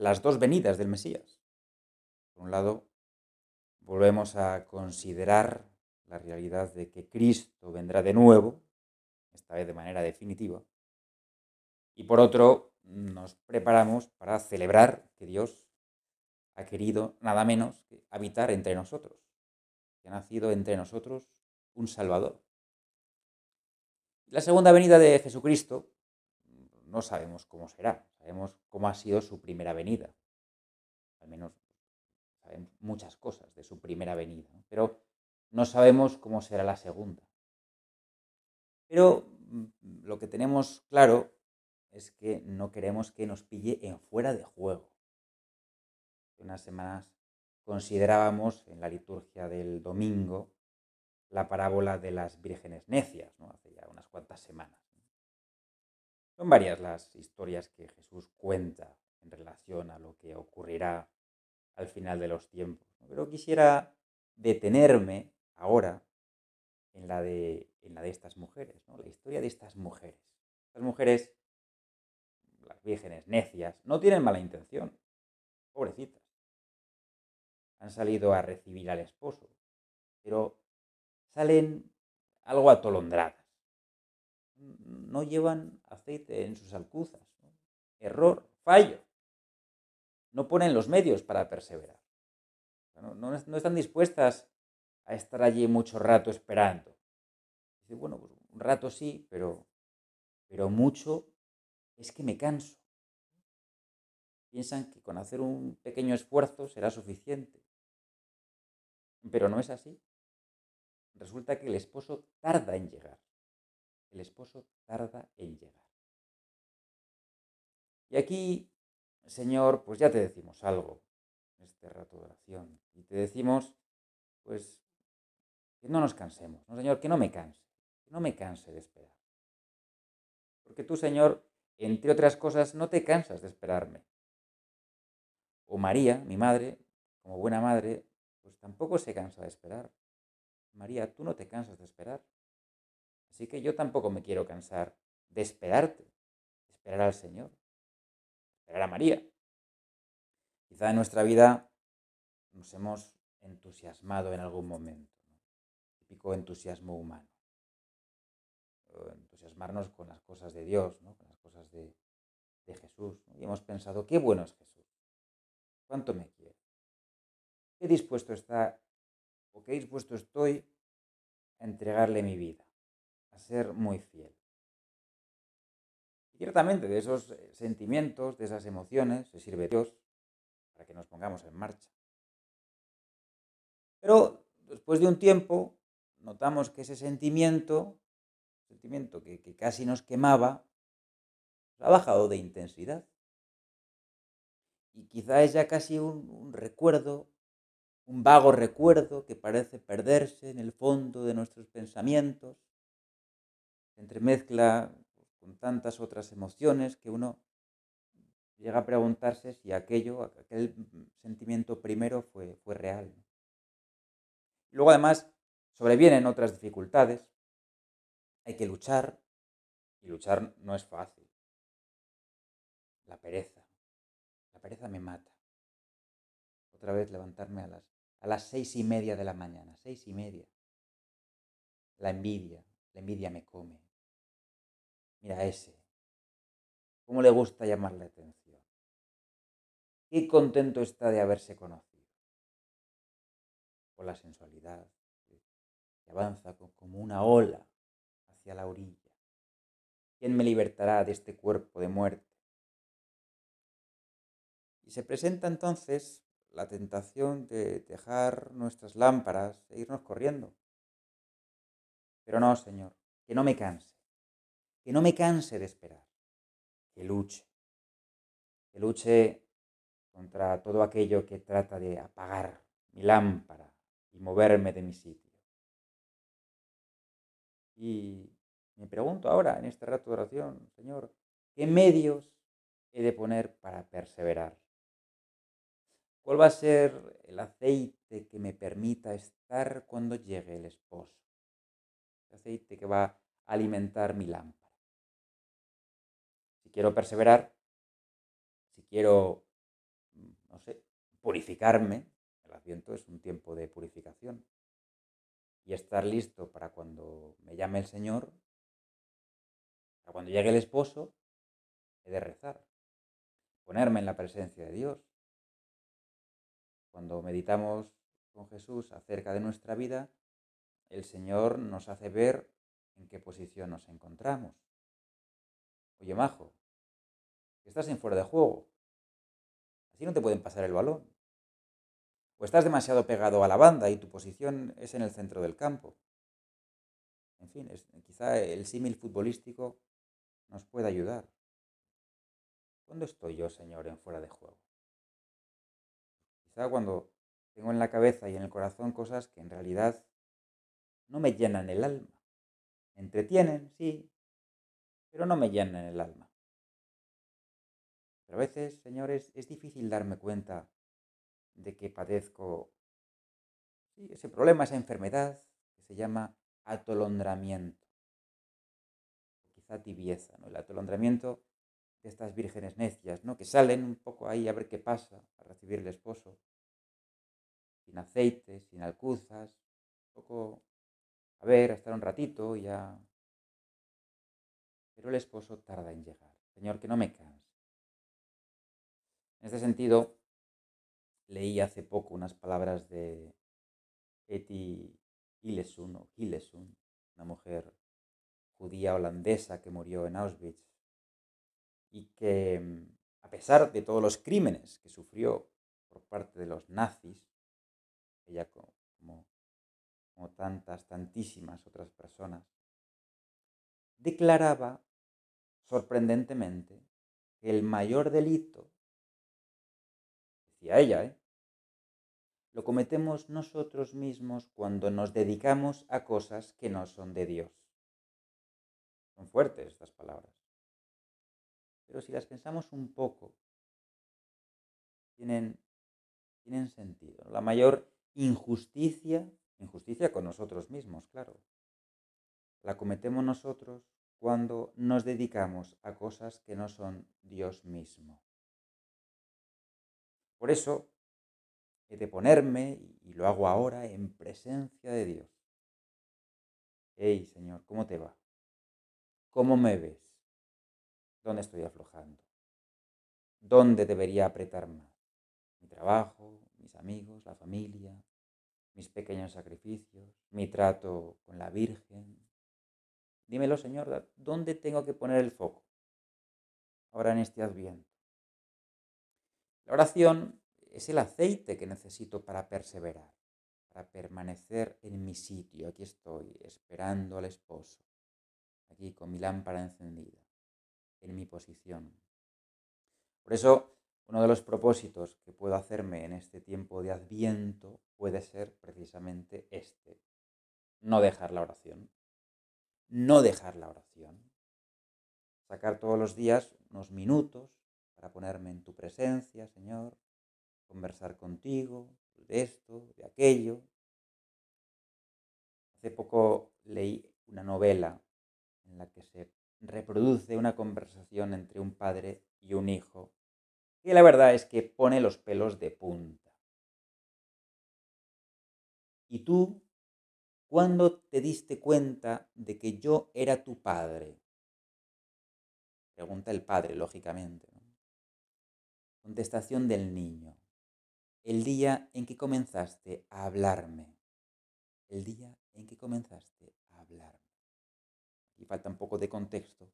las dos venidas del Mesías. Por un lado, volvemos a considerar la realidad de que Cristo vendrá de nuevo, esta vez de manera definitiva. Y por otro, nos preparamos para celebrar que Dios ha querido nada menos que habitar entre nosotros, que ha nacido entre nosotros un Salvador. La segunda venida de Jesucristo no sabemos cómo será, sabemos cómo ha sido su primera venida. Al menos sabemos muchas cosas de su primera venida, pero no sabemos cómo será la segunda. Pero mm, lo que tenemos claro es que no queremos que nos pille en fuera de juego. Unas semanas considerábamos en la liturgia del domingo la parábola de las vírgenes necias, hace ya unas cuantas semanas. Son varias las historias que Jesús cuenta en relación a lo que ocurrirá al final de los tiempos. Pero quisiera detenerme ahora en la de, en la de estas mujeres, la historia de estas mujeres. Estas mujeres, las vírgenes necias, no tienen mala intención, pobrecitas. Han salido a recibir al esposo, pero salen algo atolondradas no llevan aceite en sus alcuzas. Error, fallo. No ponen los medios para perseverar. No, están dispuestas a estar allí mucho rato esperando. Dice, bueno, pues un rato sí, pero, pero mucho es que me canso. Piensan que con hacer un pequeño esfuerzo será suficiente. Pero no es así. Resulta que el esposo tarda en llegar el esposo tarda en llegar. Y aquí, Señor, pues ya te decimos algo este rato de oración. Y te decimos, pues, que no nos cansemos, ¿no, Señor? Que no me canse, que no me canse de esperar. Porque tú, Señor, entre otras cosas, no te cansas de esperarme. O María, mi madre, como buena madre, pues tampoco se cansa de esperar. María, tú no te cansas de esperar. Así que yo tampoco me quiero cansar de esperarte, de esperar al Señor, esperar a María. Quizá en nuestra vida nos hemos entusiasmado en algún momento, típico entusiasmo humano. entusiasmarnos con las cosas de Dios, con las cosas de, Jesús. Y hemos pensado, qué bueno es Jesús, cuánto me quiere, qué dispuesto está o qué dispuesto estoy a entregarle mi vida a ser muy fiel. Y ciertamente de esos eh, sentimientos, de esas emociones, se sirve Dios para que nos pongamos en marcha. Pero después de un tiempo notamos que ese sentimiento, sentimiento que, casi nos quemaba, ha bajado de intensidad. Y quizá es ya casi un recuerdo, un vago recuerdo que parece perderse en el fondo de nuestros pensamientos entremezcla con tantas otras emociones que uno llega a preguntarse si aquello, aquel sentimiento primero fue, fue real. Luego además sobrevienen otras dificultades. Hay que luchar y luchar no es fácil. La pereza. La pereza me mata. Otra vez levantarme a las, a las seis y media de la mañana. Seis y media. La envidia. La envidia me come. Mira ese. ¿Cómo le gusta llamar la atención? Qué contento está de haberse conocido. Con la sensualidad que avanza como una ola hacia la orilla. ¿Quién me libertará de este cuerpo de muerte? Y se presenta entonces la tentación de dejar nuestras lámparas e irnos corriendo. Pero no, Señor, que no me canse que no me canse de esperar, que luche, que luche contra todo aquello que trata de apagar mi lámpara y moverme de mi sitio. Y me pregunto ahora, en este rato de oración, Señor, ¿qué medios he de poner para perseverar? ¿Cuál va a ser el aceite que me permita estar cuando llegue el esposo? El aceite que va a alimentar mi lámpara. Si quiero perseverar, si quiero, no sé, purificarme, el adviento es un tiempo de purificación, y estar listo para cuando me llame el Señor, para cuando llegue el esposo, he de rezar, ponerme en la presencia de Dios. Cuando meditamos con Jesús acerca de nuestra vida, el Señor nos hace ver en qué posición nos encontramos. Oye, Majo, estás en fuera de juego. Así no te pueden pasar el balón. O estás demasiado pegado a la banda y tu posición es en el centro del campo. En fin, quizá el símil futbolístico nos puede ayudar. ¿Cuándo estoy yo, Señor, en fuera de juego? Quizá cuando tengo en la cabeza y en el corazón cosas que en realidad no me llenan el alma. Entretienen, sí, pero no me llenan el alma. Pero a veces, señores, es difícil darme cuenta de que padezco ese problema, esa enfermedad que se llama atolondramiento. Quizá tibieza, ¿no? El atolondramiento de estas vírgenes necias, ¿no? Que salen un poco ahí a ver qué pasa, a recibir el esposo, sin aceite, sin alcuzas, un poco a ver, a estar un ratito y ya. Pero el esposo tarda en llegar. Señor, que no me canse. En este sentido, leí hace poco unas palabras de Eti Hillesun, o una mujer judía holandesa que murió en Auschwitz y que, mm, a pesar de todos los crímenes que sufrió por parte de los nazis, ella como tantas, tantísimas otras personas, declaraba sorprendentemente el mayor delito decía ella, ¿eh? lo cometemos nosotros mismos cuando nos dedicamos a cosas que no son de Dios. Son fuertes estas palabras. Pero si las pensamos un poco, tienen, tienen sentido. La mayor injusticia, injusticia con nosotros mismos, claro, la cometemos nosotros cuando nos dedicamos a cosas que no son Dios mismo. Por eso he de ponerme, y lo hago ahora, en presencia de Dios. Hey, Señor, ¿cómo te va? ¿Cómo me ves? ¿Dónde estoy aflojando? ¿Dónde debería apretar más? Mi trabajo, mis amigos, la familia, mis pequeños sacrificios, mi trato con la Virgen. Dímelo, Señor, ¿dónde tengo que poner el foco? Ahora en este adviento. La oración es el aceite que necesito para perseverar, para permanecer en mi sitio. Aquí estoy, esperando al esposo, aquí con mi lámpara encendida, en mi posición. Por eso, uno de los propósitos que puedo hacerme en este tiempo de adviento puede ser precisamente este. No dejar la oración. No dejar la oración. Sacar todos los días unos minutos para ponerme en tu presencia, Señor, conversar contigo de esto, de aquello. Hace poco leí una novela en la que se reproduce una conversación entre un padre y un hijo, y la verdad es que pone los pelos de punta. ¿Y tú cuándo te diste cuenta de que yo era tu padre? Pregunta el padre, lógicamente. Contestación del niño. El día en que comenzaste a hablarme. El día en que comenzaste a hablarme. Aquí falta un poco de contexto.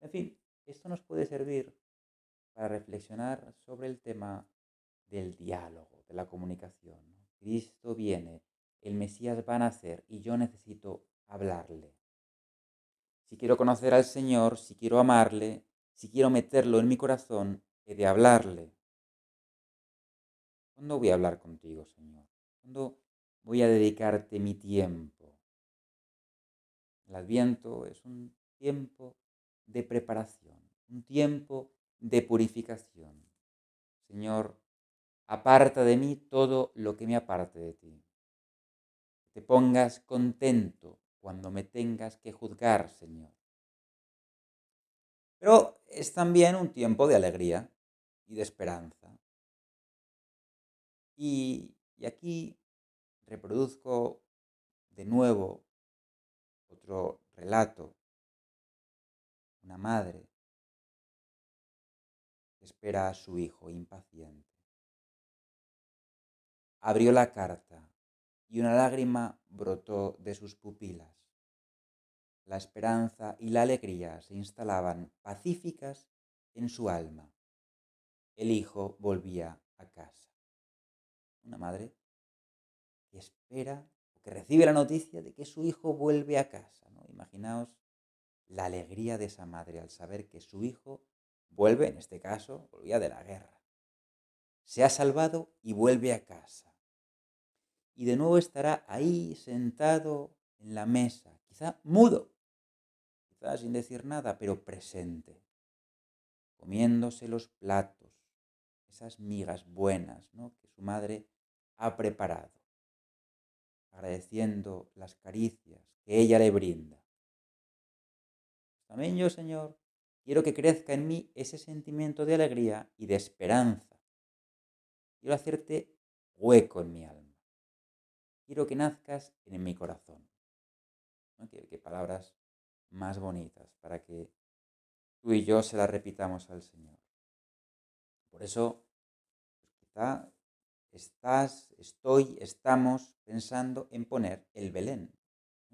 En fin, esto nos puede servir para reflexionar sobre el tema del diálogo, de la comunicación. Cristo viene, el Mesías va a nacer y yo necesito hablarle. Si quiero conocer al Señor, si quiero amarle, si quiero meterlo en mi corazón, he de hablarle. ¿Cuándo voy a hablar contigo, Señor? ¿Cuándo voy a dedicarte mi tiempo? El adviento es un tiempo de preparación, un tiempo de purificación. Señor, aparta de mí todo lo que me aparte de ti. Te pongas contento cuando me tengas que juzgar, Señor. Pero es también un tiempo de alegría y de esperanza. Y, y aquí reproduzco de nuevo otro relato. Una madre espera a su hijo impaciente. Abrió la carta y una lágrima brotó de sus pupilas. La esperanza y la alegría se instalaban pacíficas en su alma. El hijo volvía a casa. Una madre que espera que recibe la noticia de que su hijo vuelve a casa. ¿no? Imaginaos la alegría de esa madre al saber que su hijo vuelve, en este caso, volvía de la guerra. Se ha salvado y vuelve a casa. Y de nuevo estará ahí sentado en la mesa, quizá mudo, quizá sin decir nada, pero presente, comiéndose los platos, esas migas buenas ¿no? que su madre ha preparado, agradeciendo las caricias que ella le brinda. También yo, Señor, quiero que crezca en mí ese sentimiento de alegría y de esperanza. Quiero hacerte hueco en mi alma. Quiero que nazcas en mi corazón. Qué, palabras más bonitas para que tú y yo se las repitamos al Señor. Por eso, pues quizá estás, estoy, estamos pensando en poner el Belén.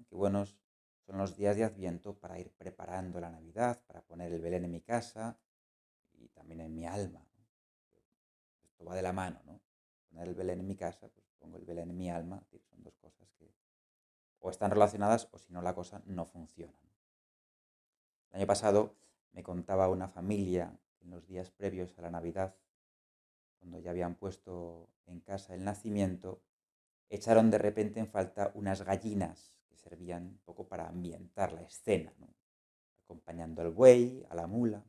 Qué buenos son los días de Adviento para ir preparando la Navidad, para poner el Belén en mi casa y también en mi alma. Esto va de la mano, ¿no? Poner el Belén en mi casa, pues pongo el Belén en mi alma, son dos cosas que o están relacionadas o si no la cosa no funciona. El año pasado me contaba una familia en los días previos a la Navidad cuando ya habían puesto en casa el nacimiento, echaron de repente en falta unas gallinas que servían un poco para ambientar la escena, acompañando al buey, a la mula.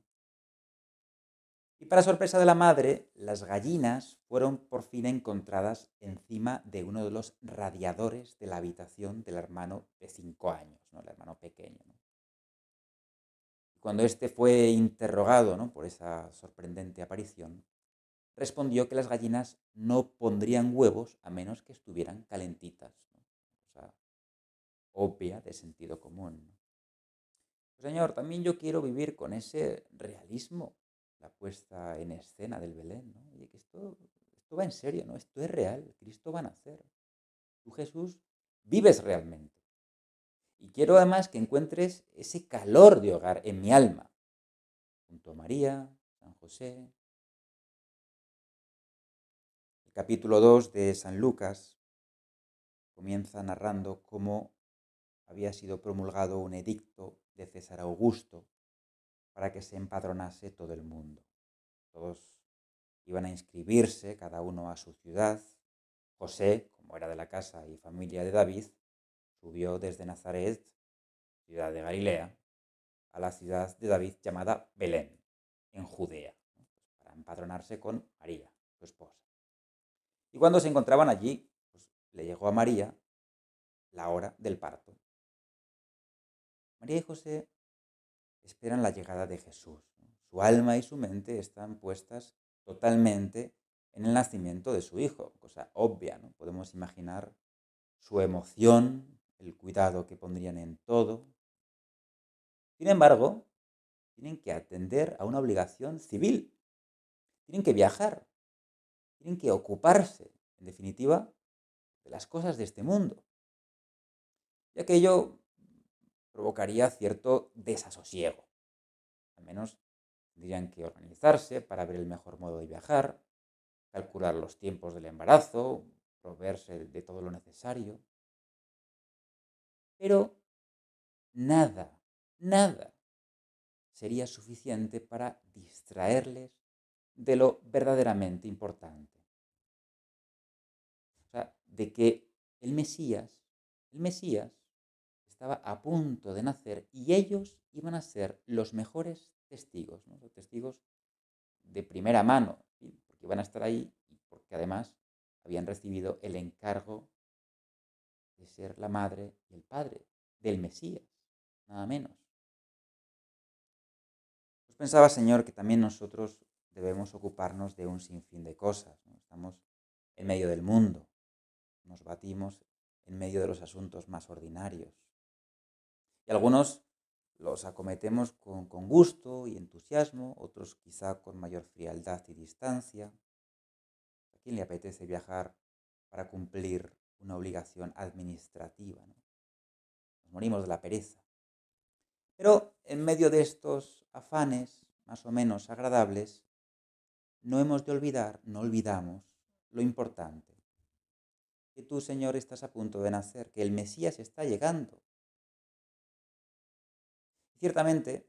Y para sorpresa de la madre, las gallinas fueron por fin encontradas encima de uno de los radiadores de la habitación del hermano de cinco años, ¿no? el hermano pequeño. Cuando éste fue interrogado ¿no? por esa sorprendente aparición, respondió que las gallinas no pondrían huevos a menos que estuvieran calentitas. Cosa obvia de sentido común. Pues, señor, también yo quiero vivir con ese realismo, la puesta en escena del Belén. ¿no? Oye, que esto, esto va en serio, ¿no? Esto es real, Cristo va a nacer. Tú, Jesús, vives realmente. Y quiero además que encuentres ese calor de hogar en mi alma, junto a María, San José, capítulo 2 de San Lucas comienza narrando cómo había sido promulgado un edicto de César Augusto para que se empadronase todo el mundo. Todos iban a inscribirse, cada uno a su ciudad. José, como era de la casa y familia de David, subió desde Nazaret, ciudad de Galilea, a la ciudad de David llamada Belén, en Judea, para empadronarse con María, su esposa. Y cuando se encontraban allí, pues, le llegó a María la hora del parto. María y José esperan la llegada de Jesús. Su alma y su mente están puestas totalmente en el nacimiento de su hijo, cosa obvia, ¿no? Podemos imaginar su emoción, el cuidado que pondrían en todo. Sin embargo, tienen que atender a una obligación civil. Tienen que viajar tienen que ocuparse, en definitiva, de las cosas de este mundo. Y aquello provocaría cierto desasosiego. Al menos tendrían que organizarse para ver el mejor modo de viajar, calcular los tiempos del embarazo, proveerse de todo lo necesario. Pero nada, nada sería suficiente para distraerles de lo verdaderamente importante. de que el Mesías, el Mesías estaba a punto de nacer y ellos iban a ser los mejores testigos, los testigos de primera mano, porque iban a estar ahí y porque además habían recibido el encargo de ser la madre y el padre del Mesías, nada menos. Pues pensaba, Señor, que también nosotros debemos ocuparnos de un sinfín de cosas. Estamos en medio del mundo, nos batimos en medio de los asuntos más ordinarios. Algunos los acometemos con, con, gusto y entusiasmo, otros quizá con mayor frialdad y distancia. ¿A quién le apetece viajar para cumplir una obligación administrativa? Nos morimos de la pereza. Pero en medio de estos afanes más o menos agradables, no hemos de olvidar, no olvidamos lo importante. Que tú, Señor, estás a punto de nacer, que el Mesías está llegando. Ciertamente,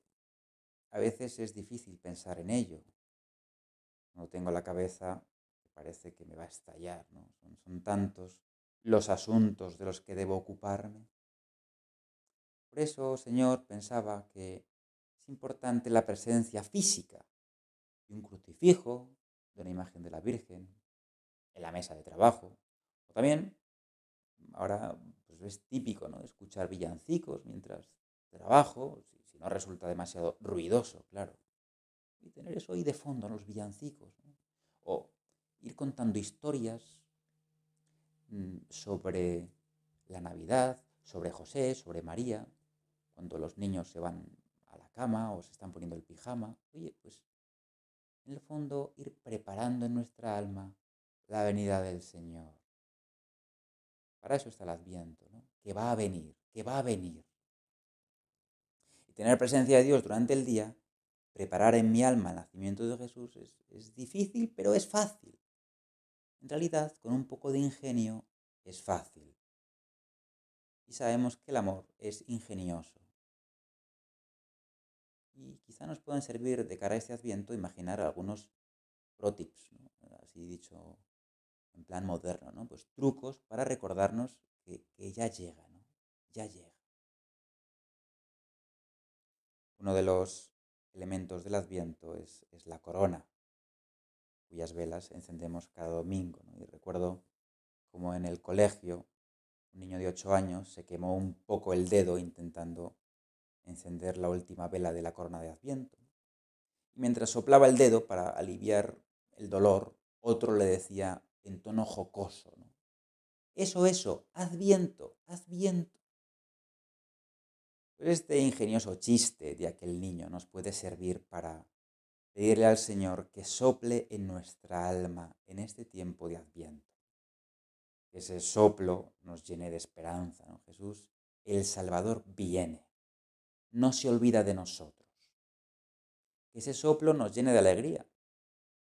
a veces es difícil pensar en ello. No tengo la cabeza, parece que me va a estallar, ¿no? Son, tantos los asuntos de los que debo ocuparme. Por eso, Señor, pensaba que es importante la presencia física de un crucifijo, de una imagen de la Virgen, en la mesa de trabajo. O también, ahora pues es típico ¿no? escuchar villancicos mientras trabajo, no resulta demasiado ruidoso, claro. Y tener eso ahí de fondo, los villancicos. O ir contando historias mm, sobre la Navidad, sobre José, sobre María, cuando los niños se van a la cama o se están poniendo el pijama. Oye, pues en el fondo ir preparando en nuestra alma la venida del Señor. Para eso está el adviento, ¿no? que va a venir, que va a venir. Tener presencia de Dios durante el día, preparar en mi alma el nacimiento de Jesús, es, es difícil, pero es fácil. En realidad, con un poco de ingenio, es fácil. Y sabemos que el amor es ingenioso. Y quizá nos pueden servir de cara a este adviento imaginar algunos pro tips, así dicho en plan moderno, ¿no? Pues trucos para recordarnos que, ya llega, ¿no? Ya llega. Uno de los elementos del Adviento es, la corona, cuyas velas encendemos cada domingo. Y recuerdo como en el colegio un niño de 8 años se quemó un poco el dedo intentando encender la última vela de la corona de Adviento. Y mientras soplaba el dedo para aliviar el dolor, otro le decía en tono jocoso, ¿no? Eso, eso, haz viento, viento. este ingenioso chiste de aquel niño nos puede servir para pedirle al Señor que sople en nuestra alma en este tiempo de adviento. Que ese soplo nos llene de esperanza. ¿no? Jesús, el Salvador, viene. No se olvida de nosotros. Que ese soplo nos llene de alegría.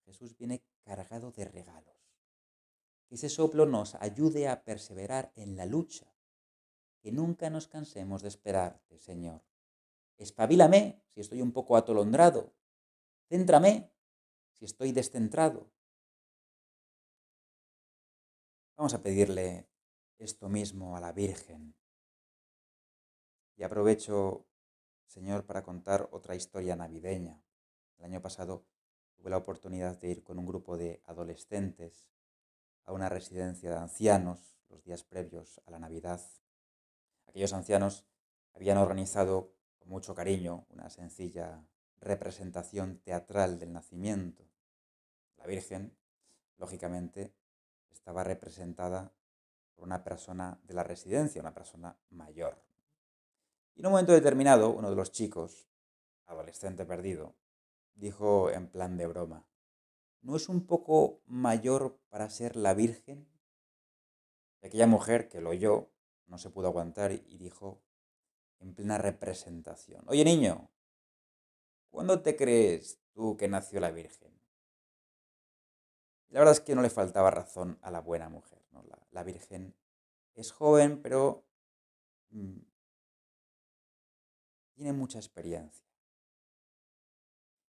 Jesús viene cargado de regalos que ese soplo nos ayude a perseverar en la lucha, que nunca nos cansemos de esperarte, Señor. Espabilame si estoy un poco atolondrado, céntrame si estoy descentrado. Vamos a pedirle esto mismo a la Virgen. Y aprovecho, Señor, para contar otra historia navideña. El año pasado tuve la oportunidad de ir con un grupo de adolescentes a una residencia de ancianos los días previos a la Navidad. Aquellos ancianos habían organizado con mucho cariño una sencilla representación teatral del nacimiento. La Virgen, lógicamente, estaba representada por una persona de la residencia, una persona mayor. Y en un momento determinado, uno de los chicos, adolescente perdido, dijo en plan de broma, ¿no es un poco mayor para ser la Virgen? Y aquella mujer que lo oyó no se pudo aguantar y dijo en plena representación, oye niño, ¿cuándo te crees tú que nació la Virgen? la verdad es que no le faltaba razón a la buena mujer. ¿no? La, Virgen es joven, pero mm, tiene mucha experiencia.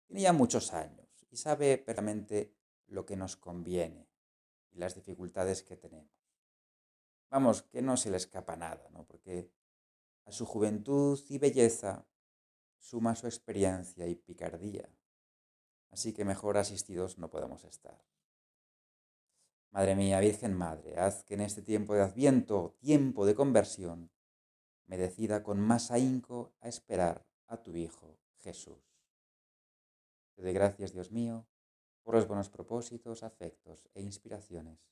Tiene ya muchos años y sabe perfectamente lo que nos conviene y las dificultades que tenemos. Vamos, que no se le escapa nada, ¿no? Porque a su juventud y belleza suma su experiencia y picardía. Así que mejor asistidos no podemos estar. Madre mía, Virgen Madre, haz que en este tiempo de adviento, tiempo de conversión, me decida con más ahínco a esperar a tu Hijo Jesús. Te doy gracias, Dios mío, por los buenos propósitos, afectos e inspiraciones